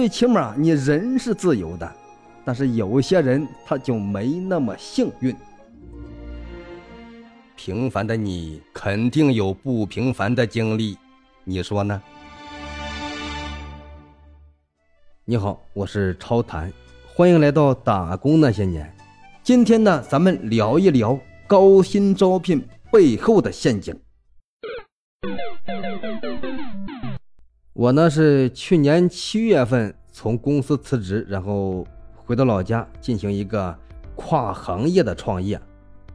最起码你人是自由的。但是有些人他就没那么幸运。平凡的你肯定有不平凡的经历，你说呢？你好，我是超谈，欢迎来到打工那些年。今天呢，咱们聊一聊高薪招聘背后的陷阱。我呢是去年七月份从公司辞职，然后回到老家进行一个跨行业的创业。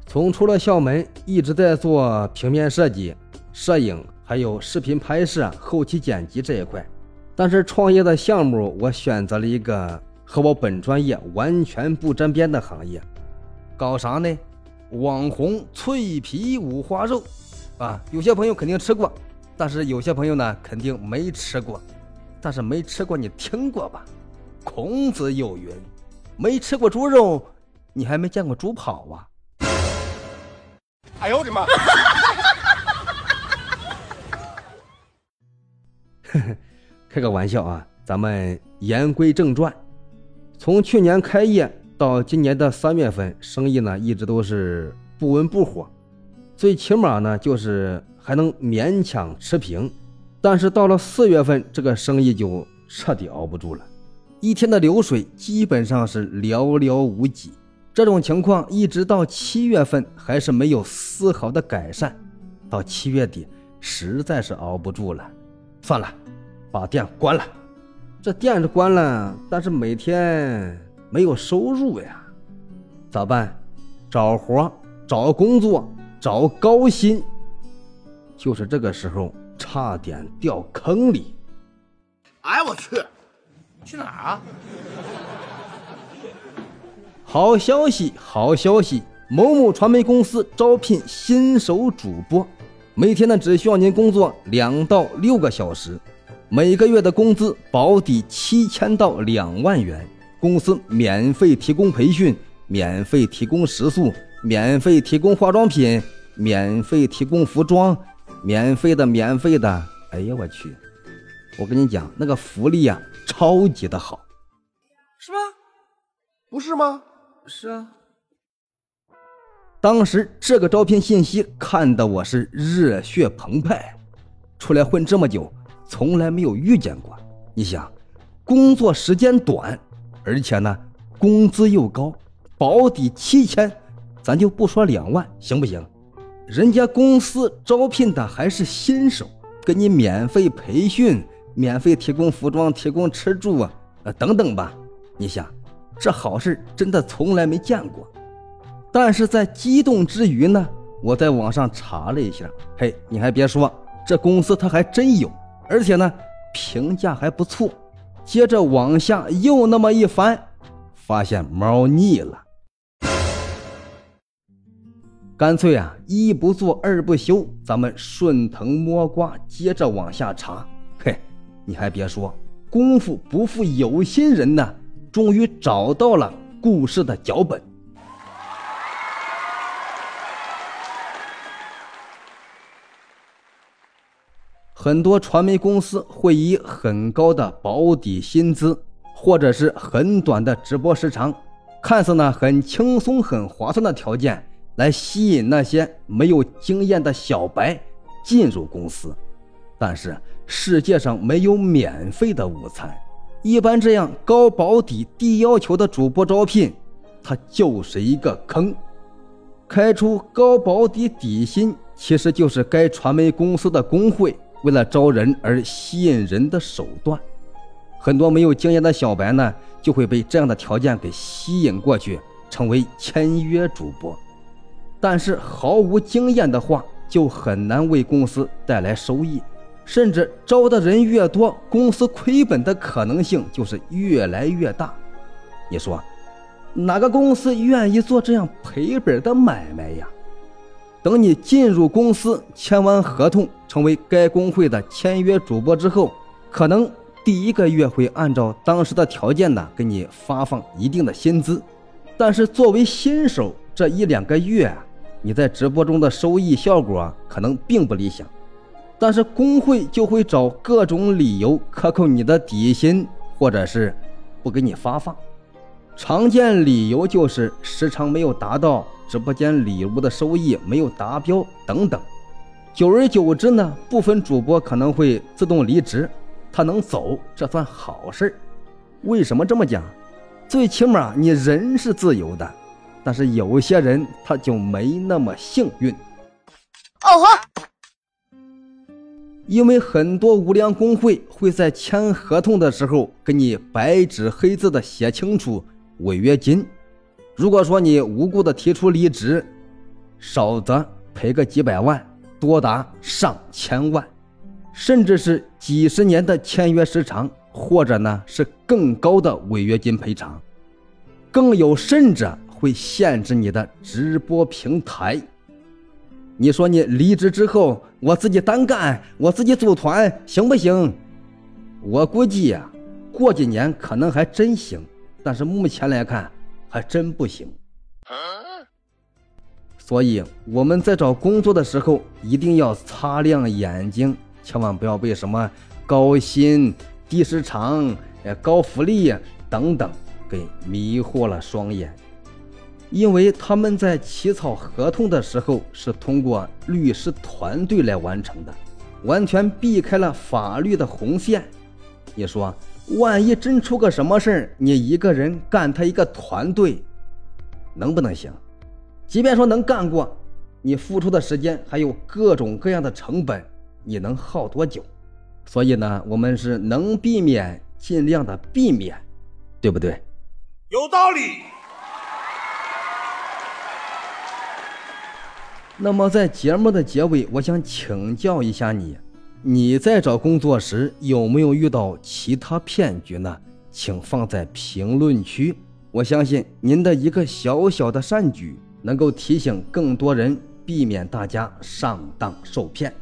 从出了校门，一直在做平面设计、摄影，还有视频拍摄、后期剪辑这一块。但是创业的项目，我选择了一个和我本专业完全不沾边的行业，搞啥呢？网红脆皮五花肉，啊，有些朋友肯定吃过，但是有些朋友呢肯定没吃过。但是没吃过，你听过吧？孔子有云：“没吃过猪肉，你还没见过猪跑啊。”哎呦我的妈！开个玩笑啊，咱们言归正传。从去年开业到今年的三月份，生意呢一直都是不温不火，最起码呢就是还能勉强持平。但是到了四月份，这个生意就彻底熬不住了，一天的流水基本上是寥寥无几。这种情况一直到七月份还是没有丝毫的改善，到七月底实在是熬不住了，算了，把店关了。这店是关了，但是每天没有收入呀，咋办？找活、找工作、找高薪。就是这个时候，差点掉坑里。哎我去，去哪儿啊？好消息，好消息！某某传媒公司招聘新手主播，每天呢只需要您工作两到六个小时，每个月的工资保底七千到两万元，公司免费提供培训，免费提供食宿，免费提供化妆品，免费提供服装，免费的，免费的！哎呀，我去！我跟你讲，那个福利啊，超级的好，是吗？不是吗？是啊，当时这个招聘信息看得我是热血澎湃，出来混这么久，从来没有遇见过。你想，工作时间短，而且呢，工资又高，保底七千，咱就不说两万，行不行？人家公司招聘的还是新手，给你免费培训，免费提供服装，提供吃住啊，呃，等等吧。你想。这好事真的从来没见过，但是在激动之余呢，我在网上查了一下，嘿，你还别说，这公司它还真有，而且呢，评价还不错。接着往下又那么一翻，发现猫腻了，干脆啊，一不做二不休，咱们顺藤摸瓜，接着往下查。嘿，你还别说，功夫不负有心人呐。终于找到了故事的脚本。很多传媒公司会以很高的保底薪资，或者是很短的直播时长，看似呢很轻松、很划算的条件，来吸引那些没有经验的小白进入公司。但是世界上没有免费的午餐。一般这样高保底低要求的主播招聘，它就是一个坑。开出高保底底薪，其实就是该传媒公司的工会为了招人而吸引人的手段。很多没有经验的小白呢，就会被这样的条件给吸引过去，成为签约主播。但是毫无经验的话，就很难为公司带来收益。甚至招的人越多，公司亏本的可能性就是越来越大。你说，哪个公司愿意做这样赔本的买卖呀？等你进入公司，签完合同，成为该工会的签约主播之后，可能第一个月会按照当时的条件呢，给你发放一定的薪资。但是作为新手，这一两个月，你在直播中的收益效果可能并不理想。但是工会就会找各种理由克扣你的底薪，或者是不给你发放。常见理由就是时长没有达到，直播间礼物的收益没有达标等等。久而久之呢，部分主播可能会自动离职，他能走，这算好事为什么这么讲？最起码你人是自由的，但是有些人他就没那么幸运。哦呵。因为很多无良工会会在签合同的时候给你白纸黑字的写清楚违约金。如果说你无故的提出离职，少则赔个几百万，多达上千万，甚至是几十年的签约时长，或者呢是更高的违约金赔偿。更有甚者会限制你的直播平台。你说你离职之后，我自己单干，我自己组团行不行？我估计呀，过几年可能还真行，但是目前来看还真不行。所以我们在找工作的时候一定要擦亮眼睛，千万不要被什么高薪、低时长、高福利等等给迷惑了双眼。因为他们在起草合同的时候是通过律师团队来完成的，完全避开了法律的红线。你说，万一真出个什么事儿，你一个人干他一个团队，能不能行？即便说能干过，你付出的时间还有各种各样的成本，你能耗多久？所以呢，我们是能避免尽量的避免，对不对？有道理。那么在节目的结尾，我想请教一下你：你在找工作时有没有遇到其他骗局呢？请放在评论区。我相信您的一个小小的善举，能够提醒更多人，避免大家上当受骗。